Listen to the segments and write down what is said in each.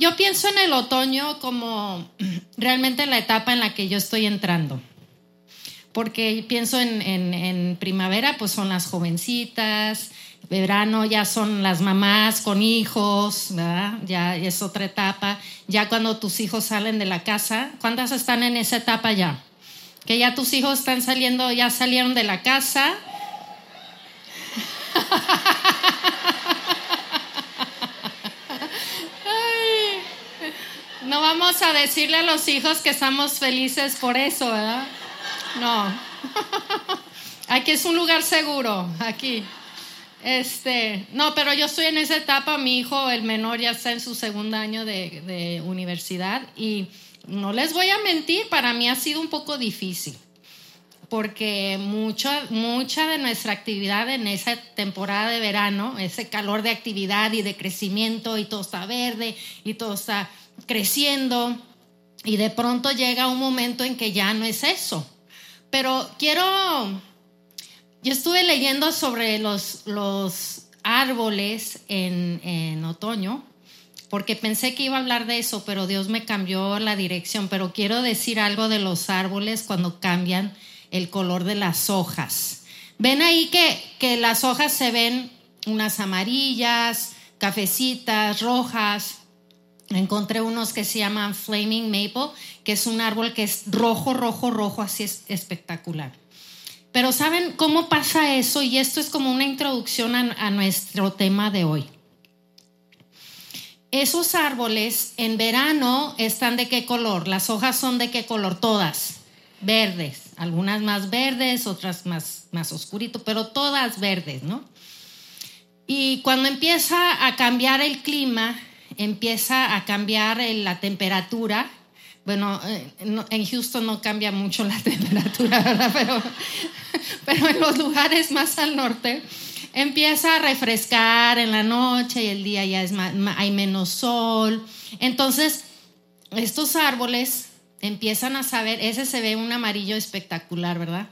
Yo pienso en el otoño como realmente la etapa en la que yo estoy entrando. Porque pienso en, primavera, pues son las jovencitas, verano ya son las mamás con hijos, ¿verdad? ya es otra etapa. Ya cuando tus hijos salen de la casa, ¿cuántas están en esa etapa ya? Que ya tus hijos están saliendo, ya salieron de la casa. No vamos a decirle a los hijos que estamos felices por eso, ¿verdad? No. Aquí es un lugar seguro, aquí. Este, no, pero yo estoy en esa etapa, mi hijo, el menor, ya está en su segundo año de, de universidad y no les voy a mentir, para mí ha sido un poco difícil porque mucha, mucha de nuestra actividad en esa temporada de verano, ese calor de actividad y de crecimiento y todo está verde y todo está creciendo y de pronto llega un momento en que ya no es eso. Pero quiero, yo estuve leyendo sobre los, los árboles en, en otoño, porque pensé que iba a hablar de eso, pero Dios me cambió la dirección. Pero quiero decir algo de los árboles cuando cambian el color de las hojas. Ven ahí que, que las hojas se ven unas amarillas, cafecitas, rojas, Encontré unos que se llaman Flaming Maple, que es un árbol que es rojo, rojo, rojo, así es espectacular. Pero ¿saben cómo pasa eso? Y esto es como una introducción a, nuestro tema de hoy. Esos árboles en verano están de qué color? Las hojas son de qué color? Todas verdes, algunas más verdes, otras más, más oscurito, pero todas verdes, ¿no? Y cuando empieza a cambiar el clima, empieza a cambiar la temperatura. Bueno, eh, en Houston no cambia mucho la temperatura, ¿verdad? Pero, pero en los lugares más al norte empieza a refrescar en la noche y el día ya es hay menos sol. Entonces, estos árboles empiezan a saber, ese se ve un amarillo espectacular, ¿verdad?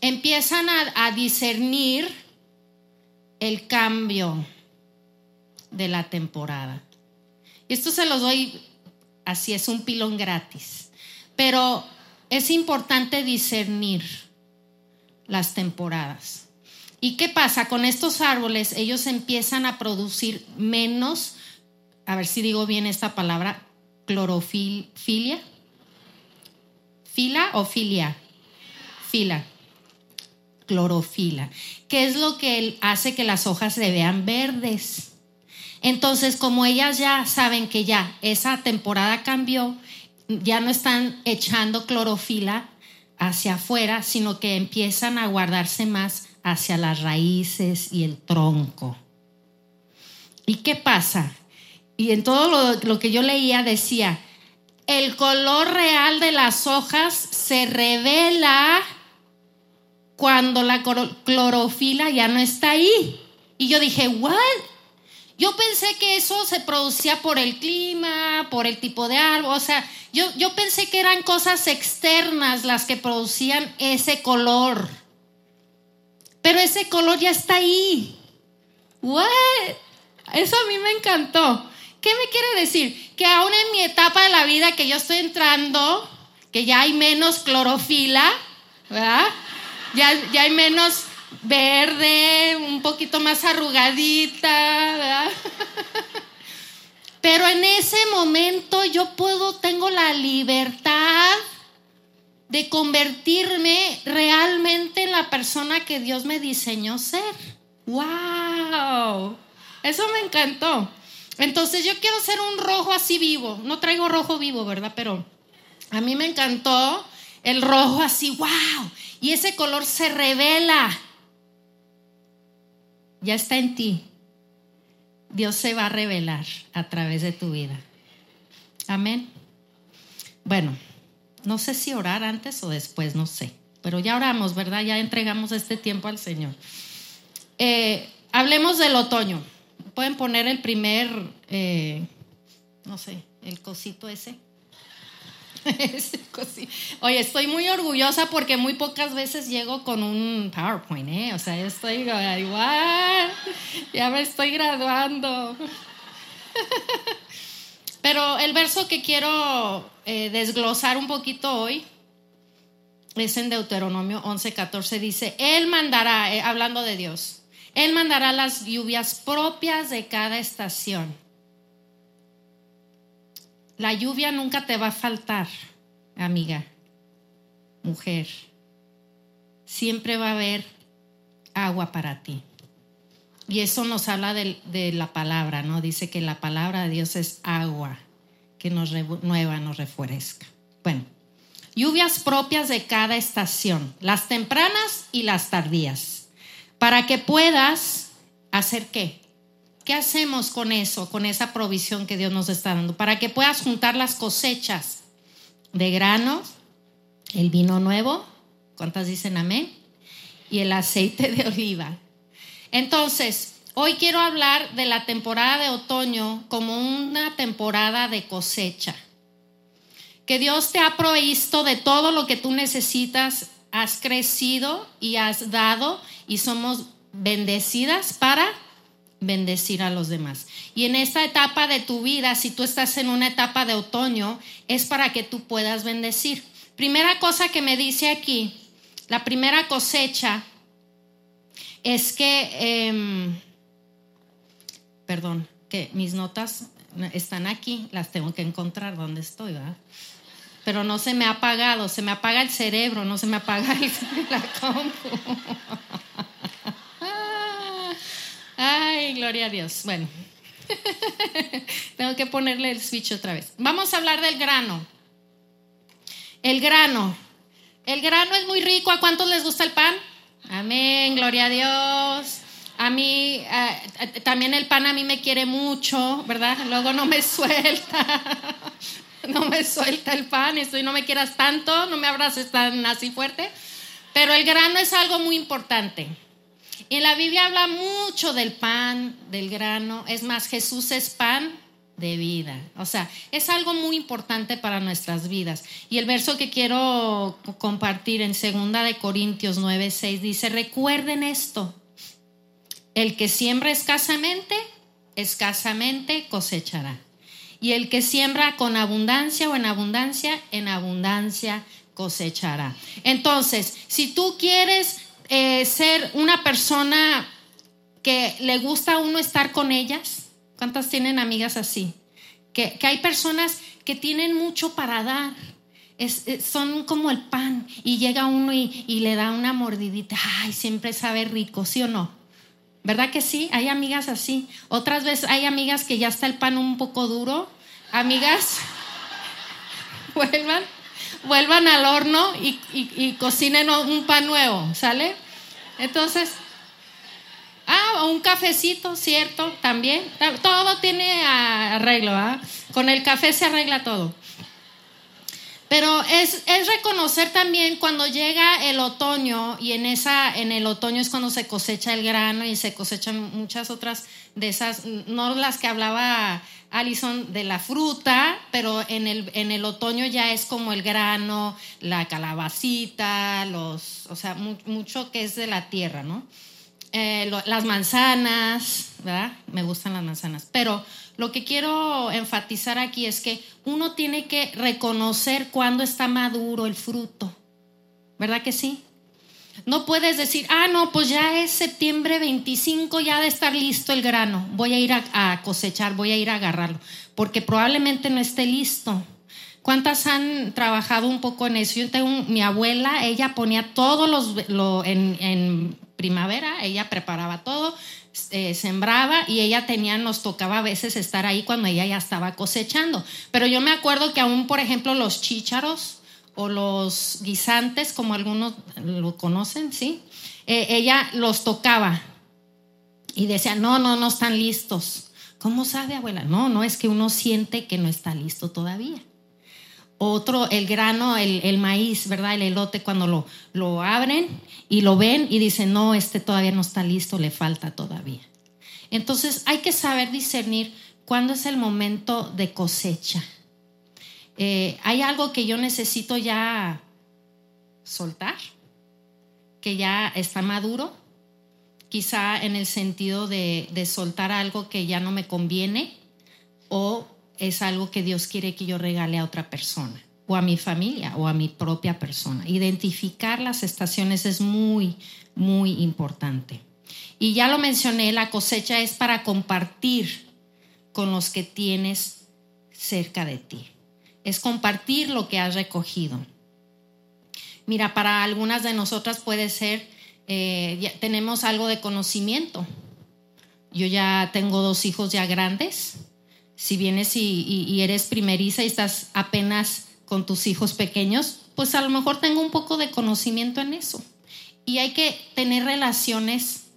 Empiezan a, a discernir el cambio de la temporada. Esto se los doy así, es un pilón gratis. Pero es importante discernir las temporadas. ¿Y qué pasa? Con estos árboles ellos empiezan a producir menos, a ver si digo bien esta palabra, clorofilia. ¿Fila o filia? Fila. Clorofila. ¿Qué es lo que hace que las hojas se vean verdes? Entonces, como ellas ya saben que ya esa temporada cambió, ya no están echando clorofila hacia afuera, sino que empiezan a guardarse más hacia las raíces y el tronco. ¿Y qué pasa? Y en todo lo, que yo leía decía, el color real de las hojas se revela cuando la clorofila ya no está ahí. Y yo dije, ¿what? Yo pensé que eso se producía por el clima, por el tipo de árbol, o sea, yo, yo pensé que eran cosas externas las que producían ese color. Pero ese color ya está ahí. What? Eso a mí me encantó. ¿Qué me quiere decir? Que aún en mi etapa de la vida que yo estoy entrando, que ya hay menos clorofila, ¿verdad? Ya, ya hay menos verde, un poquito más arrugadita, ¿verdad? Pero en ese momento yo puedo, tengo la libertad de convertirme realmente en la persona que Dios me diseñó ser. ¡Wow! Eso me encantó. Entonces yo quiero ser un rojo así vivo. No traigo rojo vivo, ¿verdad? Pero a mí me encantó el rojo así, wow. Y ese color se revela ya está en ti. Dios se va a revelar a través de tu vida. Amén. Bueno, no sé si orar antes o después, no sé. Pero ya oramos, ¿verdad? Ya entregamos este tiempo al Señor. Eh, hablemos del otoño. Pueden poner el primer, eh, no sé, el cosito ese. Oye, estoy muy orgullosa porque muy pocas veces llego con un PowerPoint, ¿eh? O sea, estoy igual, ya me estoy graduando. Pero el verso que quiero eh, desglosar un poquito hoy es en Deuteronomio 11, 14. Dice, Él mandará, eh, hablando de Dios, Él mandará las lluvias propias de cada estación. La lluvia nunca te va a faltar, amiga, mujer. Siempre va a haber agua para ti. Y eso nos habla de, la palabra, ¿no? Dice que la palabra de Dios es agua que nos renueva, nos refresca. Bueno, lluvias propias de cada estación, las tempranas y las tardías, para que puedas hacer qué. ¿Qué hacemos con eso, con esa provisión que Dios nos está dando? Para que puedas juntar las cosechas de grano, el vino nuevo, ¿cuántas dicen amén? Y el aceite de oliva entonces, hoy quiero hablar de la temporada de otoño como una temporada de cosecha. Que Dios te ha provisto de todo lo que tú necesitas, has crecido y has dado y somos bendecidas para bendecir a los demás. Y en esta etapa de tu vida, si tú estás en una etapa de otoño, es para que tú puedas bendecir. Primera cosa que me dice aquí, la primera cosecha es que, em, perdón, que mis notas están aquí, las tengo que encontrar donde estoy, ¿verdad? Pero no se me ha apagado, se me apaga el cerebro, no se me apaga la compu. Gloria a Dios. Bueno, tengo que ponerle el switch otra vez. Vamos a hablar del grano. El grano. El grano es muy rico. ¿A cuántos les gusta el pan? Amén, gloria a Dios. A mí, eh, también el pan a mí me quiere mucho, ¿verdad? Luego no me suelta, no me suelta el pan, y no me quieras tanto, no me abraces tan así fuerte. Pero el grano es algo muy importante. Y en la Biblia habla mucho del pan, del grano. Es más, Jesús es pan de vida. O sea, es algo muy importante para nuestras vidas. Y el verso que quiero compartir en segunda de Corintios 9, 6 dice, recuerden esto, el que siembra escasamente, escasamente cosechará. Y el que siembra con abundancia o en abundancia, en abundancia cosechará. Entonces, si tú quieres eh, ser una persona que le gusta a uno estar con ellas, ¿Cuántas tienen amigas así? Que, hay personas que tienen mucho para dar. son como el pan y llega uno y, y, le da una mordidita. Ay, siempre sabe rico, ¿sí o no? ¿Verdad que sí? Hay amigas así. Otras veces hay amigas que ya está el pan un poco duro. Amigas, vuelvan, vuelvan al horno y, y cocinen un pan nuevo, ¿sale? Entonces, Ah, un cafecito, cierto, también. Todo tiene arreglo, ¿ah? Con el café se arregla todo. Pero es, es, reconocer también cuando llega el otoño y en, esa, en el otoño es cuando se cosecha el grano y se cosechan muchas otras de esas, no las que hablaba Alison de la fruta, pero en el, en el otoño ya es como el grano, la calabacita, los, o sea, mucho que es de la tierra, ¿no? Eh, las manzanas, ¿verdad? Me gustan las manzanas. Pero lo que quiero enfatizar aquí es que uno tiene que reconocer cuándo está maduro el fruto. ¿Verdad que sí? No puedes decir, ah, no, pues ya es septiembre 25, ya de estar listo el grano. Voy a ir a, cosechar, voy a ir a agarrarlo. Porque probablemente no esté listo. ¿Cuántas han trabajado un poco en eso? Yo tengo mi abuela, ella ponía todos los lo, en primavera, ella preparaba todo, eh, sembraba y ella tenía, nos tocaba a veces estar ahí cuando ella ya estaba cosechando. Pero yo me acuerdo que aún, por ejemplo, los chícharos o los guisantes, como algunos lo conocen, ¿sí? Eh, ella los tocaba y decía, no, no, no están listos. ¿Cómo sabe, abuela? No, no, es que uno siente que no está listo todavía. Otro, el grano, el, maíz, ¿verdad? El elote, cuando lo, lo abren y lo ven y dicen, no, este todavía no está listo, le falta todavía. Entonces hay que saber discernir cuándo es el momento de cosecha. Eh, hay algo que yo necesito ya soltar, que ya está maduro, quizá en el sentido de, de soltar algo que ya no me conviene o es algo que Dios quiere que yo regale a otra persona o a mi familia o a mi propia persona. Identificar las estaciones es muy, muy importante. Y ya lo mencioné, la cosecha es para compartir con los que tienes cerca de ti. Es compartir lo que has recogido. Mira, para algunas de nosotras puede ser, eh, tenemos algo de conocimiento. Yo ya tengo dos hijos ya grandes. Si vienes y eres primeriza y estás apenas con tus hijos pequeños, pues a lo mejor tengo un poco de conocimiento en eso. Y hay que tener relaciones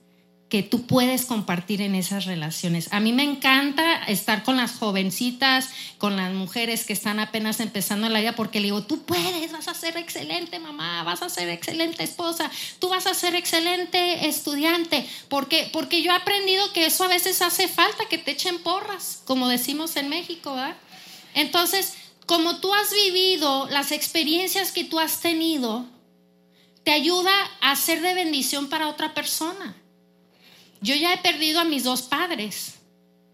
que tú puedes compartir en esas relaciones. A mí me encanta estar con las jovencitas, con las mujeres que están apenas empezando la vida, porque le digo, tú puedes, vas a ser excelente mamá, vas a ser excelente esposa, tú vas a ser excelente estudiante, porque, porque yo he aprendido que eso a veces hace falta, que te echen porras, como decimos en México, ¿verdad? Entonces, como tú has vivido, las experiencias que tú has tenido, te ayuda a ser de bendición para otra persona. Yo ya he perdido a mis dos padres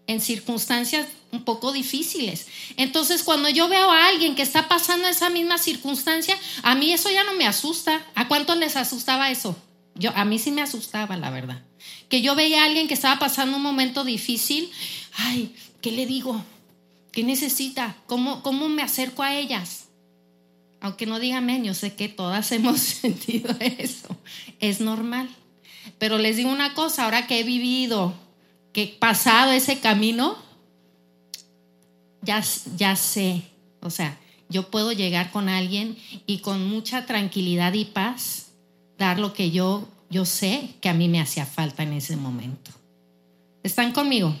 en circunstancias un poco difíciles. Entonces, cuando yo veo a alguien que está pasando esa misma circunstancia, a mí eso ya no me asusta. ¿A cuántos les asustaba eso? Yo, a mí sí me asustaba, la verdad. Que yo veía a alguien que estaba pasando un momento difícil, ay, ¿qué le digo? ¿Qué necesita? ¿Cómo, cómo me acerco a ellas? Aunque no digan yo sé que todas hemos sentido eso. Es normal. Pero les digo una cosa, ahora que he vivido, que he pasado ese camino, ya, ya sé, o sea, yo puedo llegar con alguien y con mucha tranquilidad y paz dar lo que yo, yo sé que a mí me hacía falta en ese momento. ¿Están conmigo?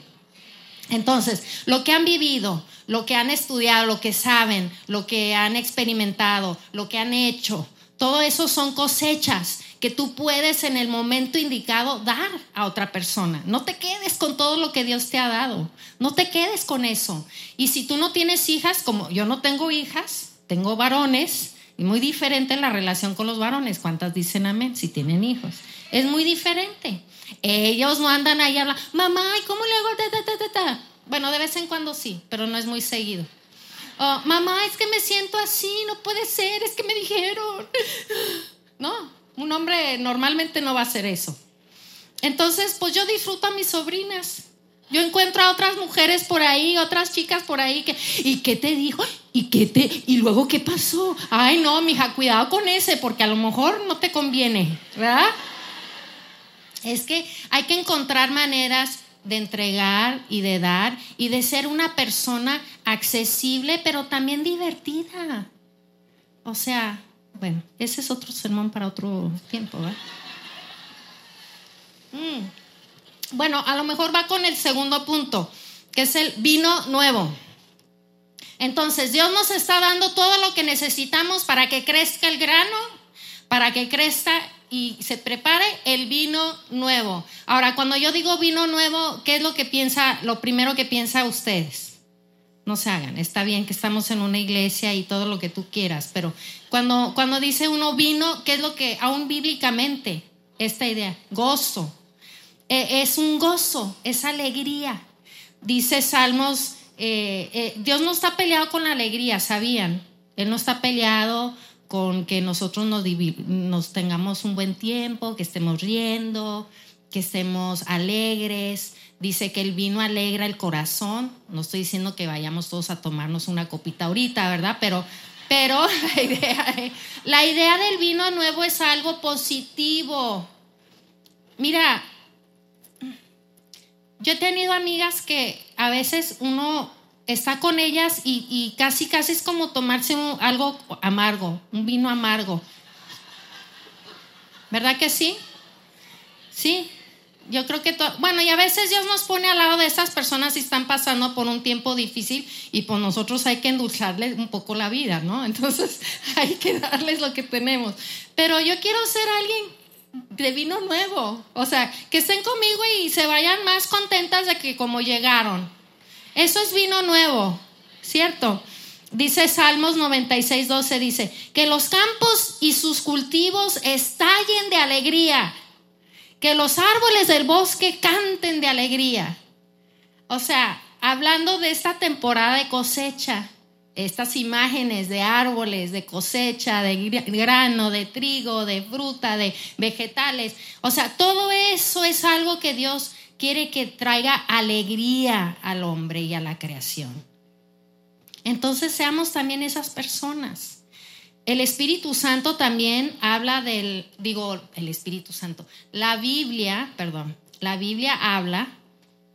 Entonces, lo que han vivido, lo que han estudiado, lo que saben, lo que han experimentado, lo que han hecho, todo eso son cosechas que tú puedes en el momento indicado dar a otra persona. No te quedes con todo lo que Dios te ha dado. No te quedes con eso. Y si tú no tienes hijas, como yo no tengo hijas, tengo varones, y muy diferente la relación con los varones. ¿Cuántas dicen amén? Si tienen hijos. Es muy diferente. Ellos no andan ahí hablando, mamá, ¿y cómo le hago? Bueno, de vez en cuando sí, pero no es muy seguido. Oh, mamá, es que me siento así, no puede ser, es que me dijeron. No, un hombre normalmente no va a hacer eso. Entonces, pues yo disfruto a mis sobrinas. Yo encuentro a otras mujeres por ahí, otras chicas por ahí que, ¿y qué te dijo? ¿Y qué te? ¿Y luego qué pasó? Ay, no, mija, cuidado con ese, porque a lo mejor no te conviene, ¿verdad? Es que hay que encontrar maneras de entregar y de dar y de ser una persona accesible, pero también divertida. O sea, bueno, ese es otro sermón para otro tiempo. Mm. Bueno, a lo mejor va con el segundo punto, que es el vino nuevo. Entonces, Dios nos está dando todo lo que necesitamos para que crezca el grano, para que crezca y se prepare el vino nuevo. Ahora, cuando yo digo vino nuevo, ¿qué es lo que piensa, lo primero que piensa ustedes? No se hagan, está bien que estamos en una iglesia y todo lo que tú quieras, pero cuando, cuando dice uno vino, ¿qué es lo que, aún bíblicamente, esta idea? Gozo. E, es un gozo, es alegría. Dice Salmos, eh, eh, Dios no está peleado con la alegría, ¿sabían? Él no está peleado con que nosotros nos, tengamos un buen tiempo, que estemos riendo, que estemos alegres. Dice que el vino alegra el corazón. No estoy diciendo que vayamos todos a tomarnos una copita ahorita, ¿verdad? Pero, pero la, idea, la idea del vino nuevo es algo positivo. Mira, yo he tenido amigas que a veces uno está con ellas y, casi, casi es como tomarse algo amargo, un vino amargo. ¿Verdad que sí? Sí, yo creo que, bueno, y a veces Dios nos pone al lado de esas personas y están pasando por un tiempo difícil y pues nosotros hay que endulzarles un poco la vida, ¿no? Entonces hay que darles lo que tenemos. Pero yo quiero ser alguien de vino nuevo, o sea, que estén conmigo y se vayan más contentas de que como llegaron. Eso es vino nuevo, ¿cierto? Dice Salmos 96, 12, dice, que los campos y sus cultivos estallen de alegría, que los árboles del bosque canten de alegría. O sea, hablando de esta temporada de cosecha, estas imágenes de árboles, de cosecha, de grano, de trigo, de fruta, de vegetales. O sea, todo eso es algo que Dios quiere que traiga alegría al hombre y a la creación. Entonces seamos también esas personas. El Espíritu Santo también habla del, digo, el Espíritu Santo. La Biblia, perdón, la Biblia habla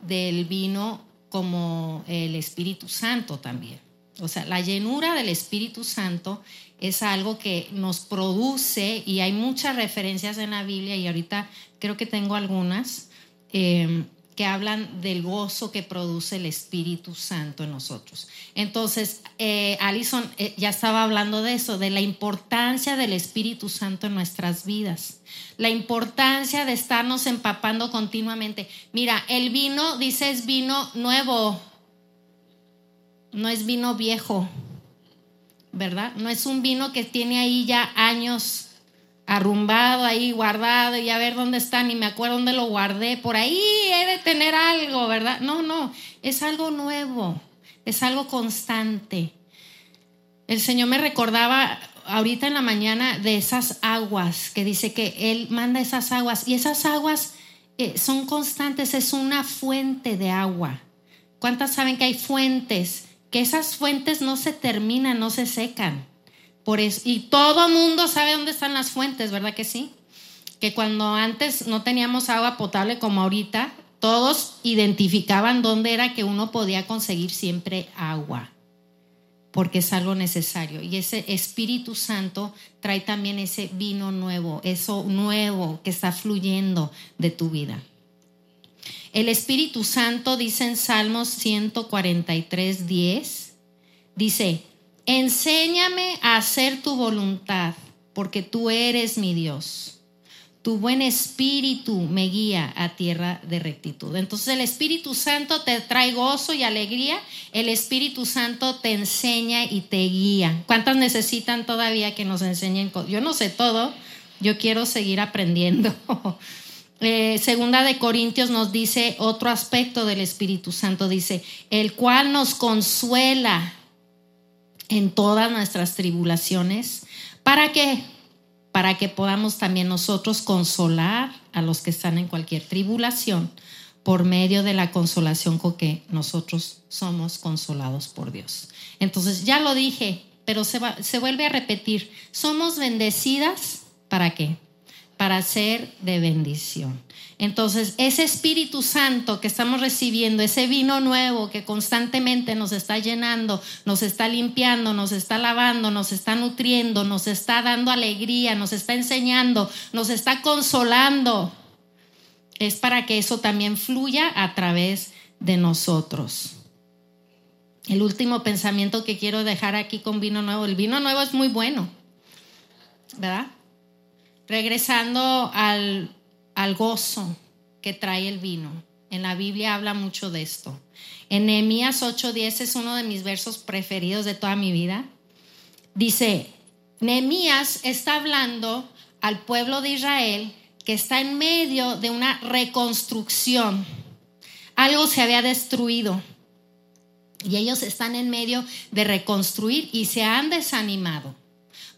del vino como el Espíritu Santo también. O sea, la llenura del Espíritu Santo es algo que nos produce y hay muchas referencias en la Biblia y ahorita creo que tengo algunas eh, que hablan del gozo que produce el Espíritu Santo en nosotros. Entonces, eh, Alison eh, ya estaba hablando de eso, de la importancia del Espíritu Santo en nuestras vidas, la importancia de estarnos empapando continuamente. Mira, el vino, dice, es vino nuevo no es vino viejo, ¿verdad? No es un vino que tiene ahí ya años arrumbado ahí, guardado, y a ver dónde está, ni me acuerdo dónde lo guardé, por ahí he de tener algo, ¿verdad? No, no, es algo nuevo, es algo constante. El Señor me recordaba ahorita en la mañana de esas aguas, que dice que Él manda esas aguas, y esas aguas eh, son constantes, es una fuente de agua. ¿Cuántas saben que hay fuentes? que esas fuentes no se terminan, no se secan. Por eso, y todo mundo sabe dónde están las fuentes, ¿verdad que sí? Que cuando antes no teníamos agua potable como ahorita, todos identificaban dónde era que uno podía conseguir siempre agua, porque es algo necesario. Y ese Espíritu Santo trae también ese vino nuevo, eso nuevo que está fluyendo de tu vida. El Espíritu Santo dice en Salmos 143, 10, dice, enséñame a hacer tu voluntad, porque tú eres mi Dios. Tu buen espíritu me guía a tierra de rectitud. Entonces el Espíritu Santo te trae gozo y alegría. El Espíritu Santo te enseña y te guía. ¿Cuántas necesitan todavía que nos enseñen? Yo no sé todo. Yo quiero seguir aprendiendo. Eh, segunda de Corintios nos dice otro aspecto del Espíritu Santo, dice, el cual nos consuela en todas nuestras tribulaciones. ¿Para qué? Para que podamos también nosotros consolar a los que están en cualquier tribulación por medio de la consolación con que nosotros somos consolados por Dios. Entonces, ya lo dije, pero se, se vuelve a repetir, somos bendecidas, ¿para qué? Para ser de bendición. Entonces, ese Espíritu Santo que estamos recibiendo, ese vino nuevo que constantemente nos está llenando, nos está limpiando, nos está lavando, nos está nutriendo, nos está dando alegría, nos está enseñando, nos está consolando, es para que eso también fluya a través de nosotros. El último pensamiento que quiero dejar aquí con vino nuevo, el vino nuevo es muy bueno, ¿verdad? Regresando al, gozo que trae el vino. En la Biblia habla mucho de esto. En Nehemías 8:10 es uno de mis versos preferidos de toda mi vida. Dice, Nehemías está hablando al pueblo de Israel que está en medio de una reconstrucción. Algo se había destruido y ellos están en medio de reconstruir y se han desanimado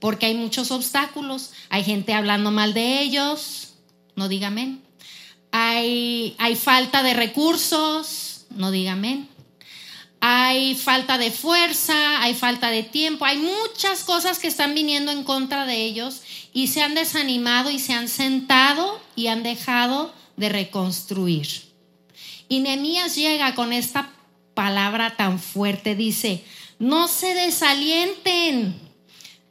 porque hay muchos obstáculos, hay gente hablando mal de ellos, no dígame. Hay, hay falta de recursos, no dígame. Hay falta de fuerza, hay falta de tiempo, hay muchas cosas que están viniendo en contra de ellos y se han desanimado y se han sentado y han dejado de reconstruir. Y Nehemías llega con esta palabra tan fuerte, dice, no se desalienten,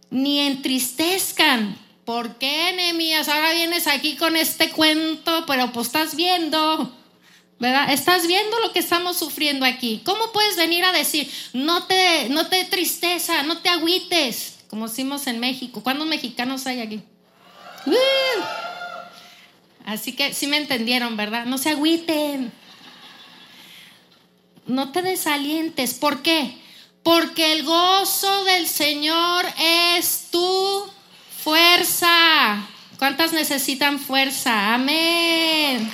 ni entristezcan. ¿Por qué, Nehemías? Ahora vienes aquí con este cuento, pero pues estás viendo, ¿verdad? Estás viendo lo que estamos sufriendo aquí. ¿Cómo puedes venir a decir, no te, no te tristeza, no te agüites, como decimos en México? ¿Cuántos mexicanos hay aquí? Así que sí me entendieron, ¿verdad? No se agüiten. No te desalientes. ¿Por qué? Porque el gozo del Señor es tu fuerza. ¿Cuántas necesitan fuerza? Amén.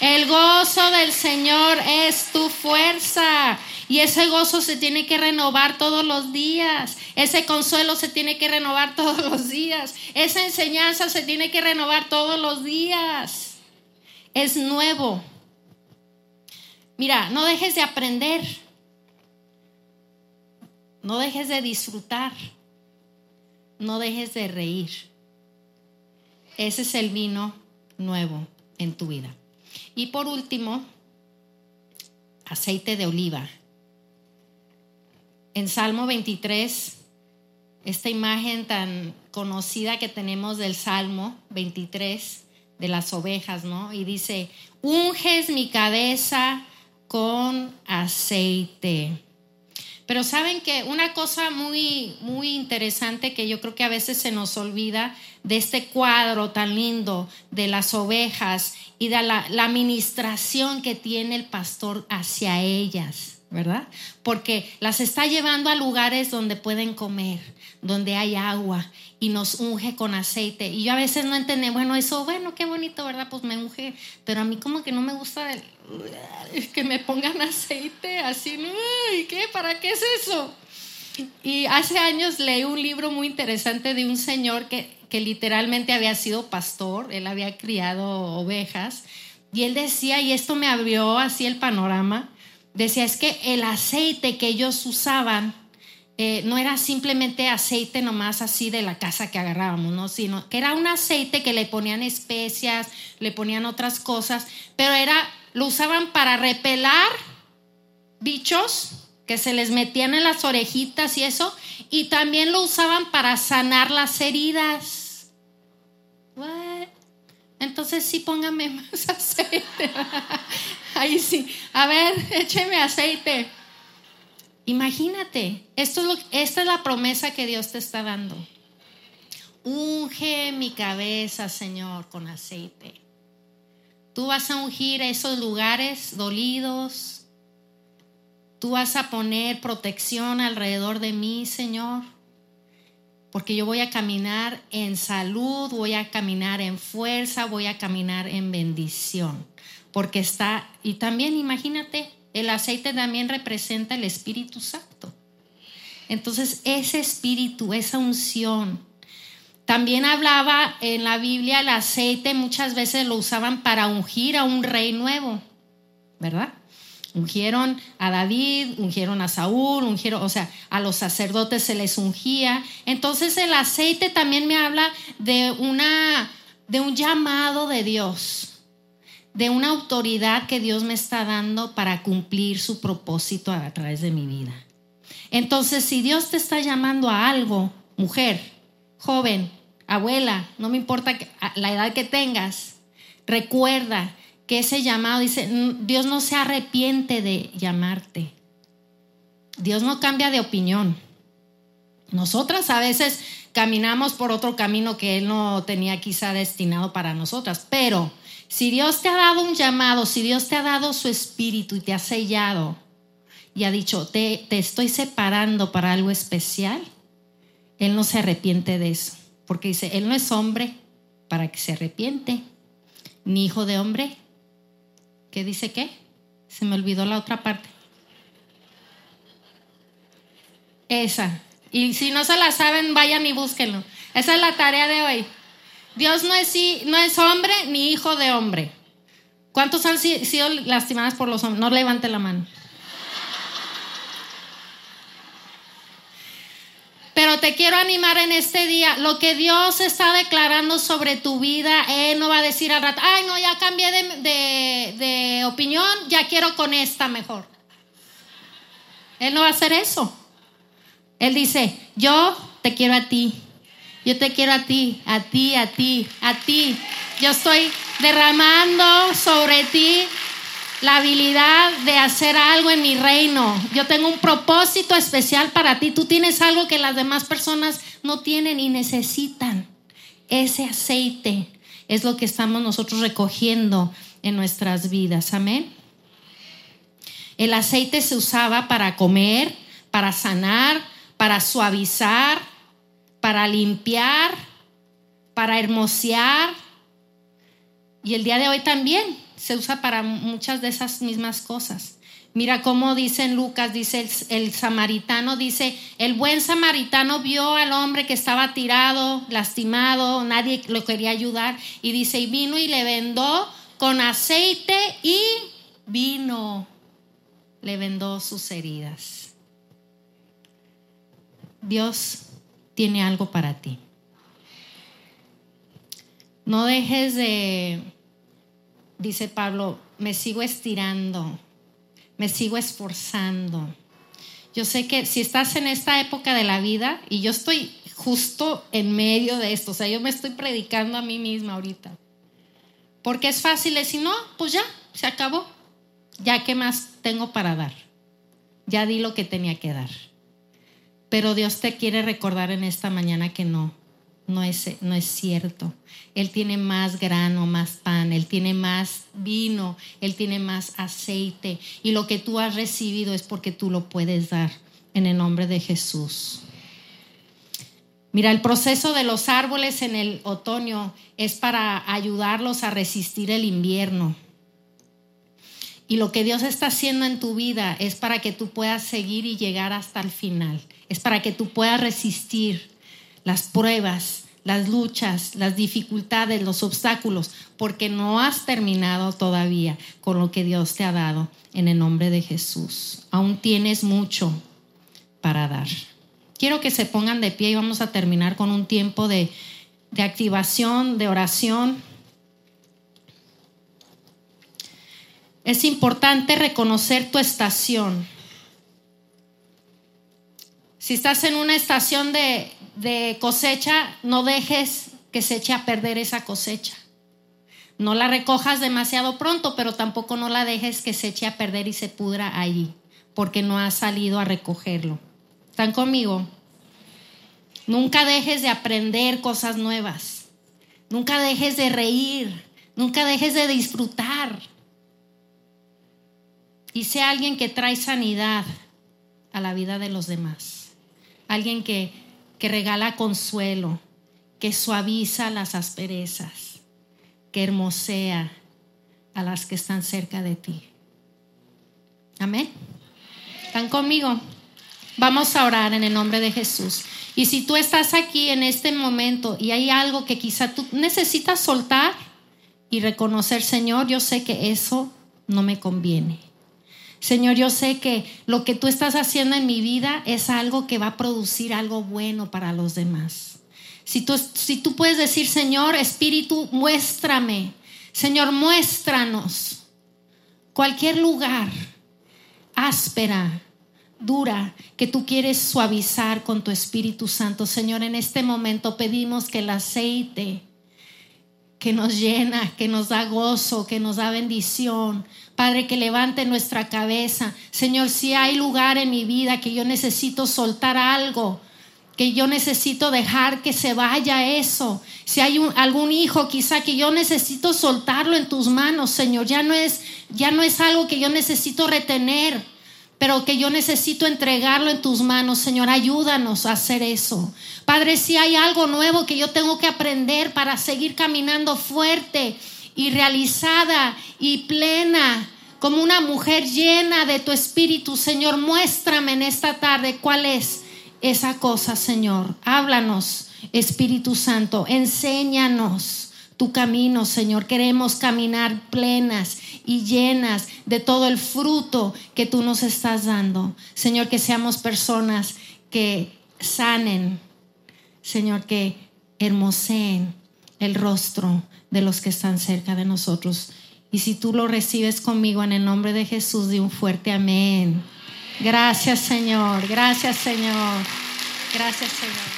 El gozo del Señor es tu fuerza. Y ese gozo se tiene que renovar todos los días. Ese consuelo se tiene que renovar todos los días. Esa enseñanza se tiene que renovar todos los días. Es nuevo. Mira, no dejes de aprender. No dejes de disfrutar. No dejes de reír. Ese es el vino nuevo en tu vida. Y por último, aceite de oliva. En Salmo 23, esta imagen tan conocida que tenemos del Salmo 23, de las ovejas, ¿no? Y dice, unges mi cabeza con aceite. Pero saben que una cosa muy, muy interesante que yo creo que a veces se nos olvida de este cuadro tan lindo de las ovejas y de la, la administración que tiene el pastor hacia ellas. ¿Verdad? Porque las está llevando a lugares donde pueden comer, donde hay agua y nos unge con aceite. Y yo a veces no entendí, bueno, eso, bueno, qué bonito, ¿verdad? Pues me unge, pero a mí como que no me gusta el, que me pongan aceite así, ¿y qué? ¿Para qué es eso? Y hace años leí un libro muy interesante de un señor que, que literalmente había sido pastor, él había criado ovejas, y él decía, y esto me abrió así el panorama, decía, es que el aceite que ellos usaban eh, no era simplemente aceite nomás así de la casa que agarrábamos, ¿no? Sino que era un aceite que le ponían especias, le ponían otras cosas, pero era lo usaban para repelar bichos que se les metían en las orejitas y eso, y también lo usaban para sanar las heridas. Entonces sí, póngame más aceite. Ahí sí. A ver, écheme aceite. Imagínate, esto es esta es la promesa que Dios te está dando. Unge mi cabeza, Señor, con aceite. Tú vas a ungir esos lugares dolidos. Tú vas a poner protección alrededor de mí, Señor. Porque yo voy a caminar en salud, voy a caminar en fuerza, voy a caminar en bendición. Porque está, y también imagínate, el aceite también representa el Espíritu Santo. Entonces, ese espíritu, esa unción, también hablaba en la Biblia el aceite, muchas veces lo usaban para ungir a un rey nuevo, ¿verdad? Ungieron a David, ungieron a Saúl, ungieron, o sea, a los sacerdotes se les ungía. Entonces el aceite también me habla de una de un llamado de Dios, de una autoridad que Dios me está dando para cumplir su propósito a través de mi vida. Entonces, si Dios te está llamando a algo, mujer, joven, abuela, no me importa la edad que tengas, recuerda que ese llamado dice, Dios no se arrepiente de llamarte. Dios no cambia de opinión. Nosotras a veces caminamos por otro camino que Él no tenía quizá destinado para nosotras, pero si Dios te ha dado un llamado, si Dios te ha dado su espíritu y te ha sellado y ha dicho, te, te estoy separando para algo especial, Él no se arrepiente de eso. Porque dice, Él no es hombre para que se arrepiente, ni hijo de hombre. ¿Qué dice qué? Se me olvidó la otra parte. Esa. Y si no se la saben, vayan y búsquenlo. Esa es la tarea de hoy. Dios no es, no es hombre ni hijo de hombre. ¿Cuántos han sido lastimados por los hombres? No levante la mano. Te quiero animar en este día. Lo que Dios está declarando sobre tu vida, Él no va a decir al rato, ay, no, ya cambié de, opinión, ya quiero con esta mejor. Él no va a hacer eso. Él dice, yo te quiero a ti. Yo te quiero a ti, a ti, a ti, a ti. Yo estoy derramando sobre ti la habilidad de hacer algo en mi reino. Yo tengo un propósito especial para ti. Tú tienes algo que las demás personas no tienen y necesitan. Ese aceite es lo que estamos nosotros recogiendo en nuestras vidas. Amén. El aceite se usaba para comer, para sanar, para suavizar, para limpiar, para hermosear. Y el día de hoy también se usa para muchas de esas mismas cosas. Mira cómo dice en Lucas, dice el, el, samaritano, dice, el buen samaritano vio al hombre que estaba tirado, lastimado, nadie lo quería ayudar, y dice, y vino y le vendó con aceite y vino, le vendó sus heridas. Dios tiene algo para ti. No dejes de, dice Pablo, me sigo estirando, me sigo esforzando. Yo sé que si estás en esta época de la vida, y yo estoy justo en medio de esto, o sea, yo me estoy predicando a mí misma ahorita. Porque es fácil decir, no, pues ya, se acabó. Ya, ¿qué más tengo para dar? Ya di lo que tenía que dar. Pero Dios te quiere recordar en esta mañana que no, no es, no es cierto. Él tiene más grano, más pan, Él tiene más vino, Él tiene más aceite. Y lo que tú has recibido es porque tú lo puedes dar en el nombre de Jesús. Mira, el proceso de los árboles en el otoño es para ayudarlos a resistir el invierno. Y lo que Dios está haciendo en tu vida es para que tú puedas seguir y llegar hasta el final. Es para que tú puedas resistir las pruebas, las luchas, las dificultades, los obstáculos, porque no has terminado todavía con lo que Dios te ha dado en el nombre de Jesús. Aún tienes mucho para dar. Quiero que se pongan de pie y vamos a terminar con un tiempo de, de activación, de oración. Es importante reconocer tu estación. Si estás en una estación de, de cosecha, no dejes que se eche a perder esa cosecha. No la recojas demasiado pronto, pero tampoco no la dejes que se eche a perder y se pudra allí, porque no has salido a recogerlo. ¿Están conmigo? Nunca dejes de aprender cosas nuevas. Nunca dejes de reír. Nunca dejes de disfrutar. Y sea alguien que trae sanidad a la vida de los demás. Alguien que que regala consuelo, que suaviza las asperezas, que hermosea a las que están cerca de ti. Amén. ¿Están conmigo? Vamos a orar en el nombre de Jesús. Y si tú estás aquí en este momento y hay algo que quizá tú necesitas soltar y reconocer, Señor, yo sé que eso no me conviene. Señor, yo sé que lo que tú estás haciendo en mi vida es algo que va a producir algo bueno para los demás. Si tú, puedes decir, Señor, Espíritu, muéstrame. Señor, muéstranos cualquier lugar áspera, dura, que tú quieres suavizar con tu Espíritu Santo. Señor, en este momento pedimos que el aceite que nos llena, que nos da gozo, que nos da bendición. Padre, que levante nuestra cabeza. Señor, si hay lugar en mi vida que yo necesito soltar algo, que yo necesito dejar que se vaya eso. Si hay algún hijo quizá que yo necesito soltarlo en tus manos, Señor, ya no es ya no es algo que yo necesito retener pero que yo necesito entregarlo en tus manos, Señor. Ayúdanos a hacer eso. Padre, si hay algo nuevo que yo tengo que aprender para seguir caminando fuerte y realizada y plena, como una mujer llena de tu espíritu, Señor, muéstrame en esta tarde cuál es esa cosa, Señor. Háblanos, Espíritu Santo, enséñanos tu camino, Señor. Queremos caminar plenas y llenas de todo el fruto que tú nos estás dando. Señor, que seamos personas que sanen, Señor, que hermoseen el rostro de los que están cerca de nosotros. Y si tú lo recibes conmigo en el nombre de Jesús, de un fuerte amén. Gracias, Señor. Gracias, Señor. Gracias, Señor.